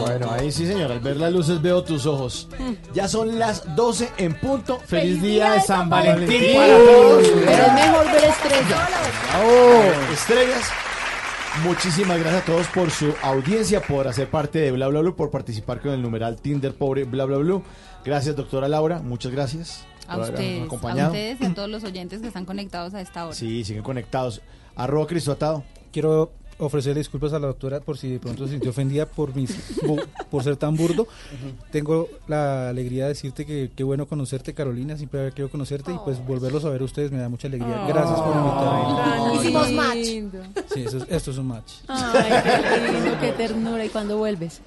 Bueno, ahí sí, señor. Al ver las luces veo tus ojos. Ya son las 12 en punto. Feliz, día de San Valentín para todos. Pero es mejor ver estrellas. ¡Bravo! Estrellas. Muchísimas gracias a todos por su audiencia, por hacer parte de Bla Bla Blue, por participar con el numeral Tinder Pobre Bla Bla Blue. Gracias, doctora Laura. Muchas gracias. A por ustedes, a acompañado. ustedes y a todos los oyentes que están conectados a esta hora. Sí, siguen conectados. Arroba Cristo Atado. Quiero ofrecerle disculpas a la doctora por si de pronto se sintió ofendida por mis por ser tan burdo. Tengo la alegría de decirte que qué bueno conocerte, Carolina. Siempre había querido conocerte y pues volverlos a ver a ustedes me da mucha alegría. Gracias por invitarme. Hicimos match. Sí, eso es- esto es un match. Ay, qué lindo, qué ternura. ¿Y cuándo vuelves?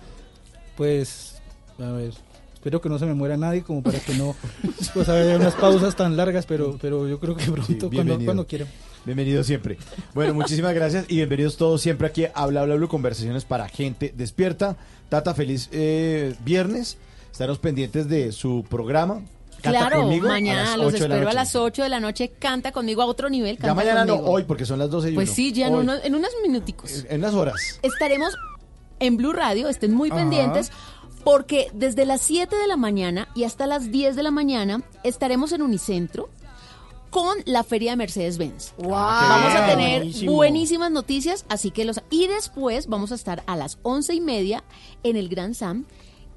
Pues, a ver, espero que no se me muera nadie como para que no pues haya unas pausas tan largas, pero pero yo creo que pronto cuando, bienvenido. cuando quiera. Bienvenido siempre. Bueno, muchísimas gracias y bienvenidos todos siempre aquí a Bla Bla Blue, conversaciones para gente despierta. Tata, feliz eh, viernes. Estaremos pendientes de su programa. Canta claro, conmigo a mañana las los 8 de la espero a las 8 de la noche. Canta conmigo a otro nivel. Ya Canta mañana no, hoy, porque son las 12 y Pues uno. sí, ya en, unos, en unos minuticos. en unas horas. Estaremos en Blue Radio, estén muy pendientes. Porque desde las 7 de la mañana y hasta las 10 de la mañana estaremos en Unicentro con la feria de Mercedes-Benz. qué Vamos a tener Buenísimo. buenísimas noticias, así que los... Y después vamos a estar a las once y media en el Gran Sam,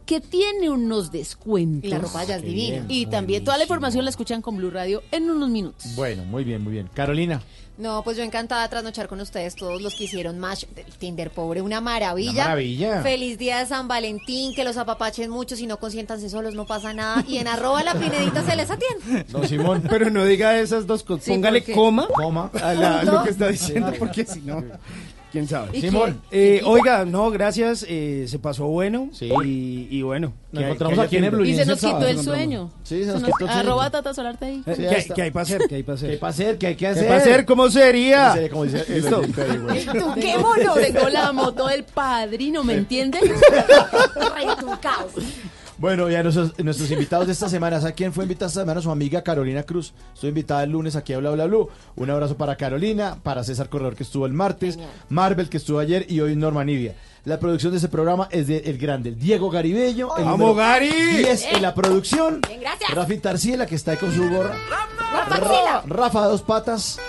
que tiene unos descuentos. Y la ropa ya es divina. bien. Y también toda la información la escuchan con Blue Radio en unos minutos. Bueno, muy bien, muy bien. Carolina, No, pues yo encantada de trasnochar con ustedes, todos los que hicieron Match del Tinder Pobre, una maravilla. Una maravilla. Feliz día de San Valentín, que los apapachen mucho, si no consiéntanse solos, no pasa nada. Y en arroba la pinedita se les atiende. don Simón. Pero no diga esas dos cosas. Sí, Póngale coma Coma. a la- lo que está diciendo, porque si no, quién sabe. ¿Y Simón. Eh, oiga, no, gracias, eh, se pasó bueno. Sí. Y, y bueno. Nos que hay- encontramos que aquí en el. Blue Y se nos quitó sábado, el sueño. Sí, se nos Se quitó el sueño. Arroba Tata Solarte ahí. Sí, ¿qué, hay- qué hay para hacer? ¿Qué hay para ¿Qué hacer? para hacer? ¿Qué hay que ¿Qué hacer? para hacer? ¿Cómo sería? Sería como dice Listo. ¿Tú qué mono? Tengo la moto del padrino, ¿me entiendes? Retucaos. Bueno, ya nuestros, nuestros invitados de esta semana. ¿Sabe quién fue invitada esta semana? Su amiga Carolina Cruz. Estoy invitada el lunes aquí a Bla Bla Blue. Un abrazo para Carolina, para César Corredor que estuvo el martes, Marvel que estuvo ayer y hoy Norma Nidia. La producción de este programa es de El Grande, el Diego Garibello. El ¡Vamos, Gary! 10 en la producción. Bien, gracias. Rafi Tarciela que está ahí con su gorra. Rafa Ra- Axila. Rafa dos patas.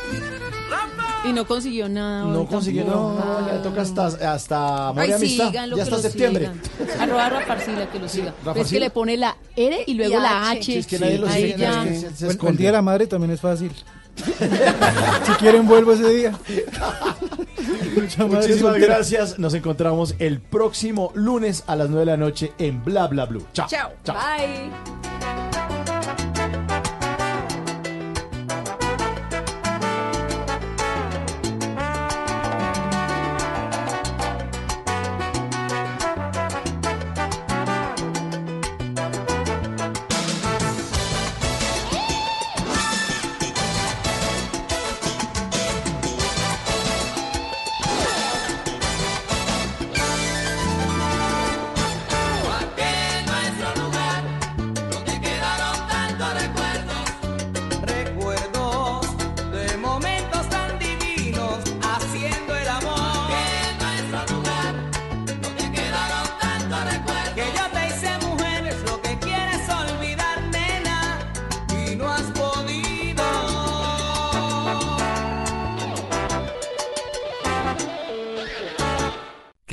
Y no consiguió nada. No consiguió, tampoco. no, ya le toca hasta, hasta amor Ay, y amistad. Ya hasta lo septiembre. sigan. Arroba Rafa Arcila, que lo siga. Rafa Pero es que le pone la R y luego Y la H. H. Sí, es que nadie lo Ahí sigue, ya. nadie se- se Bueno, el esconde. día de la madre también es fácil. si quieren vuelvo ese día. Mucha madre Muchísimas soltera. gracias. Nos encontramos el próximo lunes a las 9 de la noche en Bla Bla Blue. Chao. Chao. Bye.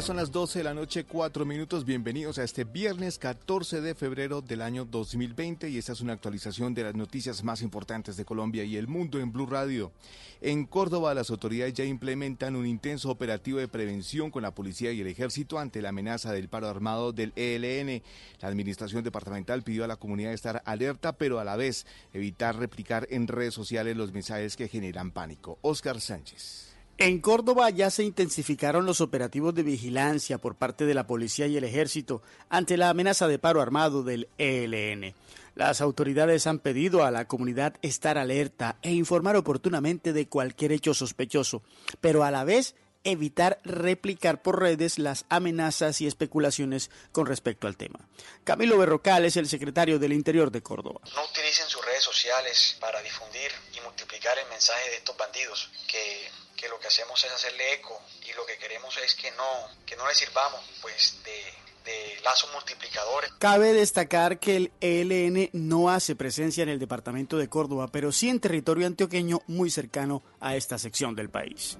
¿Cuándo ya ya son las 12 de la noche, 4 minutos. Bienvenidos a este viernes 14 de febrero del año 2020 y esta es una actualización de las noticias más importantes de Colombia y el mundo en Blue Radio. En Córdoba las autoridades ya implementan un intenso operativo de prevención con la policía y el ejército ante la amenaza del paro armado del ELN. La administración departamental pidió a la comunidad estar alerta, pero a la vez evitar replicar en redes sociales los mensajes que generan pánico. Oscar Sánchez. En Córdoba ya se intensificaron los operativos de vigilancia por parte de la policía y el ejército ante la amenaza de paro armado del ELN. Las autoridades han pedido a la comunidad estar alerta e informar oportunamente de cualquier hecho sospechoso, pero a la vez evitar replicar por redes las amenazas y especulaciones con respecto al tema. Camilo Berrocal es el secretario del Interior de Córdoba. No utilicen sus redes sociales para difundir y multiplicar el mensaje de estos bandidos que que lo que hacemos es hacerle eco y lo que queremos es que no, que no le sirvamos pues de, de lazos multiplicadores. Cabe destacar que el ELN no hace presencia en el departamento de Córdoba, pero sí en territorio antioqueño muy cercano a esta sección del país.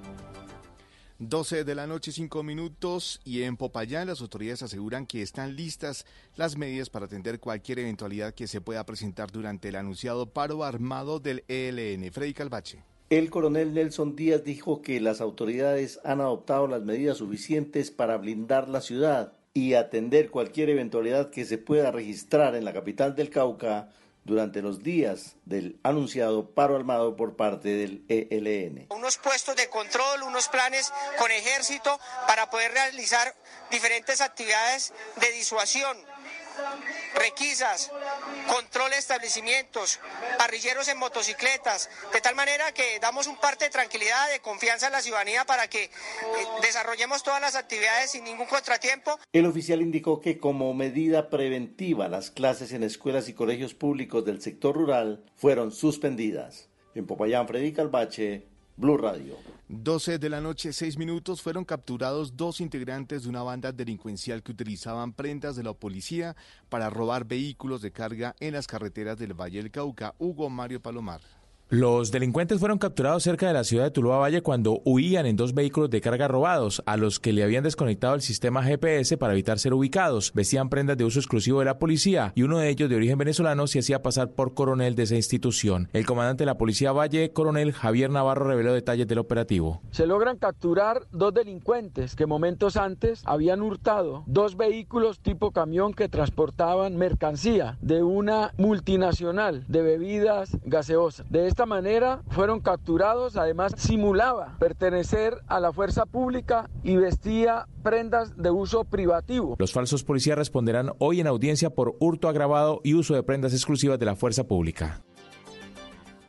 12 de la noche, 5 minutos, y en Popayán las autoridades aseguran que están listas las medidas para atender cualquier eventualidad que se pueda presentar durante el anunciado paro armado del ELN. Freddy Calvache. El coronel Nelson Díaz dijo que las autoridades han adoptado las medidas suficientes para blindar la ciudad y atender cualquier eventualidad que se pueda registrar en la capital del Cauca durante los días del anunciado paro armado por parte del ELN. Unos puestos de control, unos planes con ejército para poder realizar diferentes actividades de disuasión requisas, control de establecimientos, parrilleros en motocicletas, de tal manera que damos un parte de tranquilidad, de confianza en la ciudadanía para que eh, desarrollemos todas las actividades sin ningún contratiempo. El oficial indicó que como medida preventiva las clases en escuelas y colegios públicos del sector rural fueron suspendidas. En Popayán, Freddy Calvache, Blue Radio. 12 de la noche, 6 minutos, fueron capturados dos integrantes de una banda delincuencial que utilizaban prendas de la policía para robar vehículos de carga en las carreteras del Valle del Cauca. Hugo Mario Palomar. Los delincuentes fueron capturados cerca de la ciudad de Tuluá Valle cuando huían en dos vehículos de carga robados, a los que le habían desconectado el sistema GPS para evitar ser ubicados. Vestían prendas de uso exclusivo de la policía y uno de ellos, de origen venezolano, se hacía pasar por coronel de esa institución. El comandante de la policía Valle, coronel Javier Navarro, reveló detalles del operativo. Se logran capturar dos delincuentes que momentos antes habían hurtado dos vehículos tipo camión que transportaban mercancía de una multinacional de bebidas gaseosas. De manera fueron capturados, además simulaba pertenecer a la fuerza pública y vestía prendas de uso privativo. Los falsos policías responderán hoy en audiencia por hurto agravado y uso de prendas exclusivas de la fuerza pública.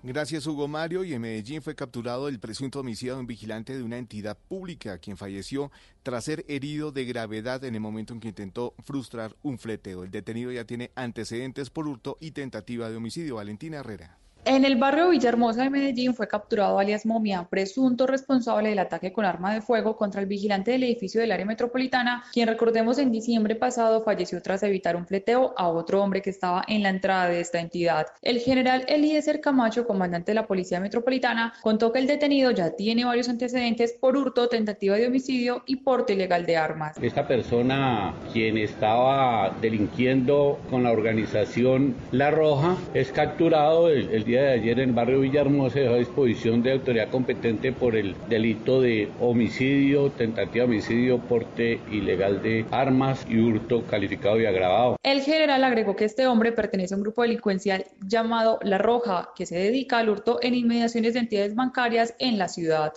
Gracias Hugo Mario y en Medellín fue capturado el presunto homicidio de un vigilante de una entidad pública quien falleció tras ser herido de gravedad en el momento en que intentó frustrar un fleteo. El detenido ya tiene antecedentes por hurto y tentativa de homicidio. Valentina Herrera. En el barrio Villahermosa de Medellín fue capturado alias Momia, presunto responsable del ataque con arma de fuego contra el vigilante del edificio del área metropolitana, quien recordemos en diciembre pasado falleció tras evitar un fleteo a otro hombre que estaba en la entrada de esta entidad. El general Eliezer Camacho, comandante de la Policía Metropolitana, contó que el detenido ya tiene varios antecedentes por hurto, tentativa de homicidio y porte ilegal de armas. Esta persona, quien estaba delinquiendo con la organización La Roja, es capturado el, el día de ayer en el barrio Villahermosa dejó a disposición de autoridad competente por el delito de homicidio, tentativa de homicidio, porte ilegal de armas y hurto calificado y agravado. El general agregó que este hombre pertenece a un grupo delincuencial llamado La Roja, que se dedica al hurto en inmediaciones de entidades bancarias en la ciudad.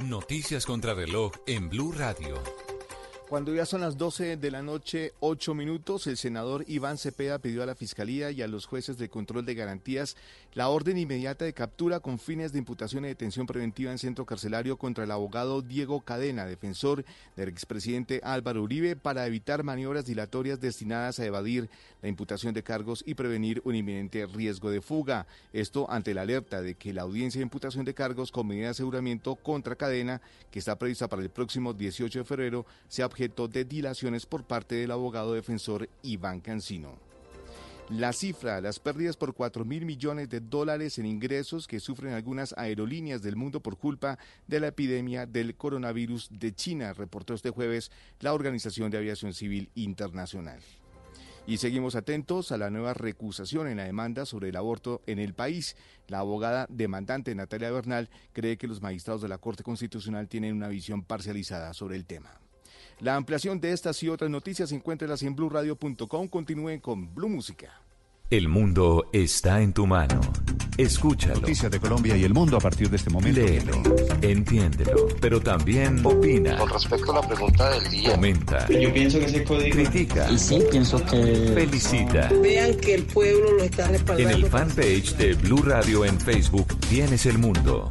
Noticias contra reloj en Blue Radio. Cuando ya son las 12 de la noche, 8 minutos, el senador Iván Cepeda pidió a la Fiscalía y a los jueces de control de garantías la orden inmediata de captura con fines de imputación y detención preventiva en centro carcelario contra el abogado Diego Cadena, defensor del expresidente Álvaro Uribe, para evitar maniobras dilatorias destinadas a evadir la imputación de cargos y prevenir un inminente riesgo de fuga. Esto ante la alerta de que la audiencia de imputación de cargos con medida de aseguramiento contra Cadena, que está prevista para el próximo 18 de febrero, sea objeto de dilaciones por parte del abogado defensor Iván Cancino. La cifra, las pérdidas por 4 mil millones de dólares en ingresos que sufren algunas aerolíneas del mundo por culpa de la epidemia del coronavirus de China, reportó este jueves la Organización de Aviación Civil Internacional. Y seguimos atentos a la nueva recusación en la demanda sobre el aborto en el país. La abogada demandante Natalia Bernal cree que los magistrados de la Corte Constitucional tienen una visión parcializada sobre el tema. La ampliación de estas y otras noticias encuéntrelas en blurradio.com. Continúen con Blue Música. El mundo está en tu mano. Escúchalo. Noticias de Colombia y el mundo a partir de este momento. Léelo, entiéndelo, pero también opina. Con respecto a la pregunta del día. Comenta. Yo pienso que ese código. Critica. Y sí, pienso que. Felicita. Vean que el pueblo lo está respaldando. En el fanpage de Blue Radio en Facebook tienes el mundo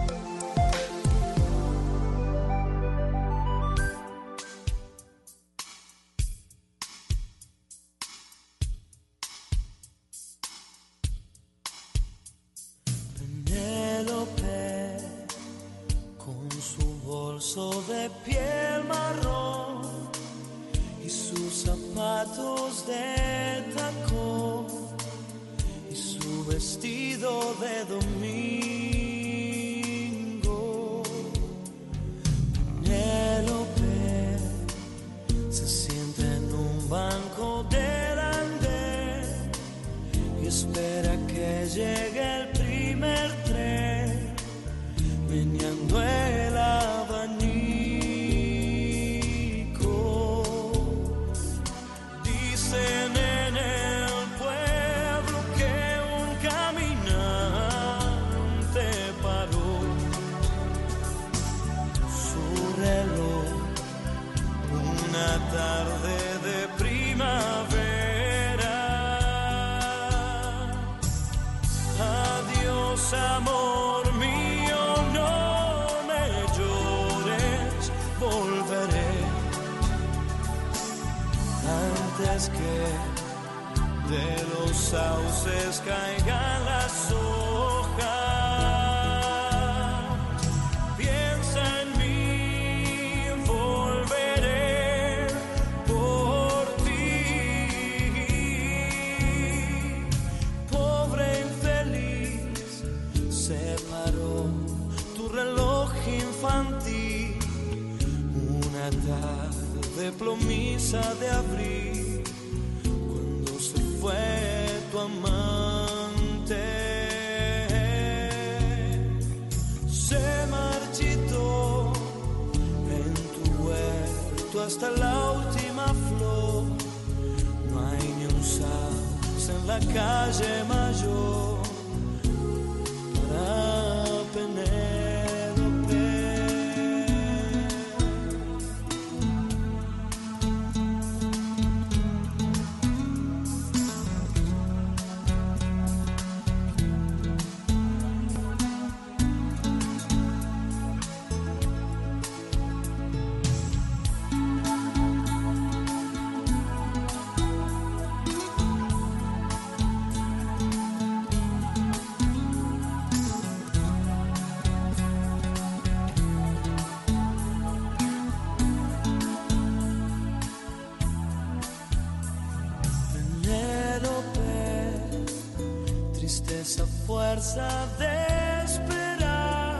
fuerza de esperar,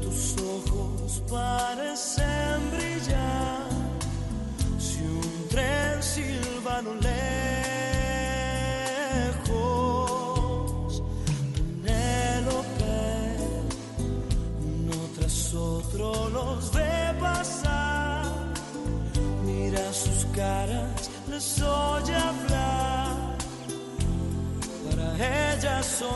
tus ojos parecen brillar, si un tren silvano lejos, Penélope, uno tras otro los ve pasar, mira sus caras, les oye corazón.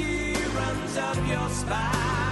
runs up your spine.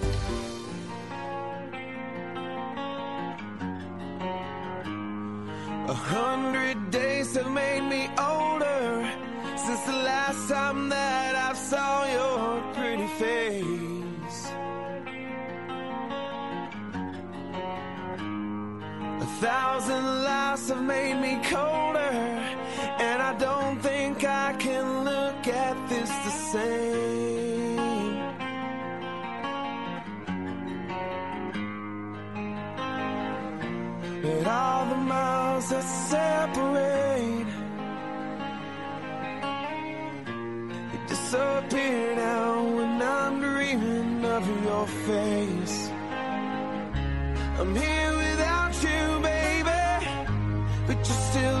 but you still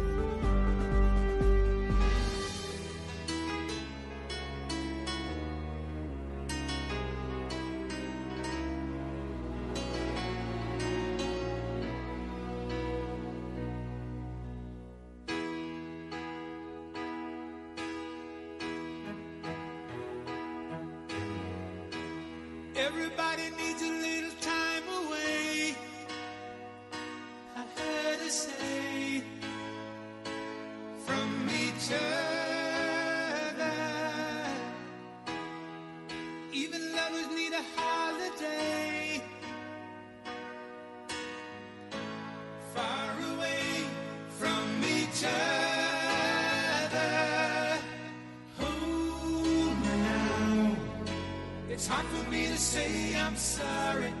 say I'm sorry.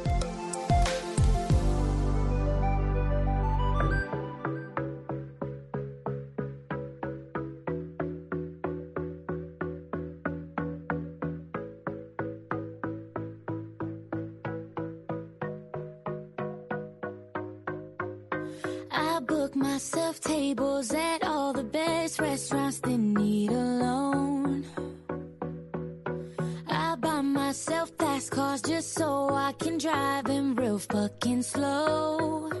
I can drive him real fucking slow.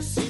Yes.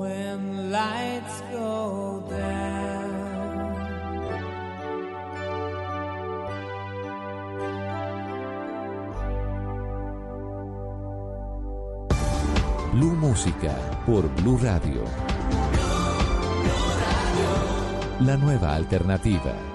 when lights. Blue Música por Blue Radio. La nueva alternativa.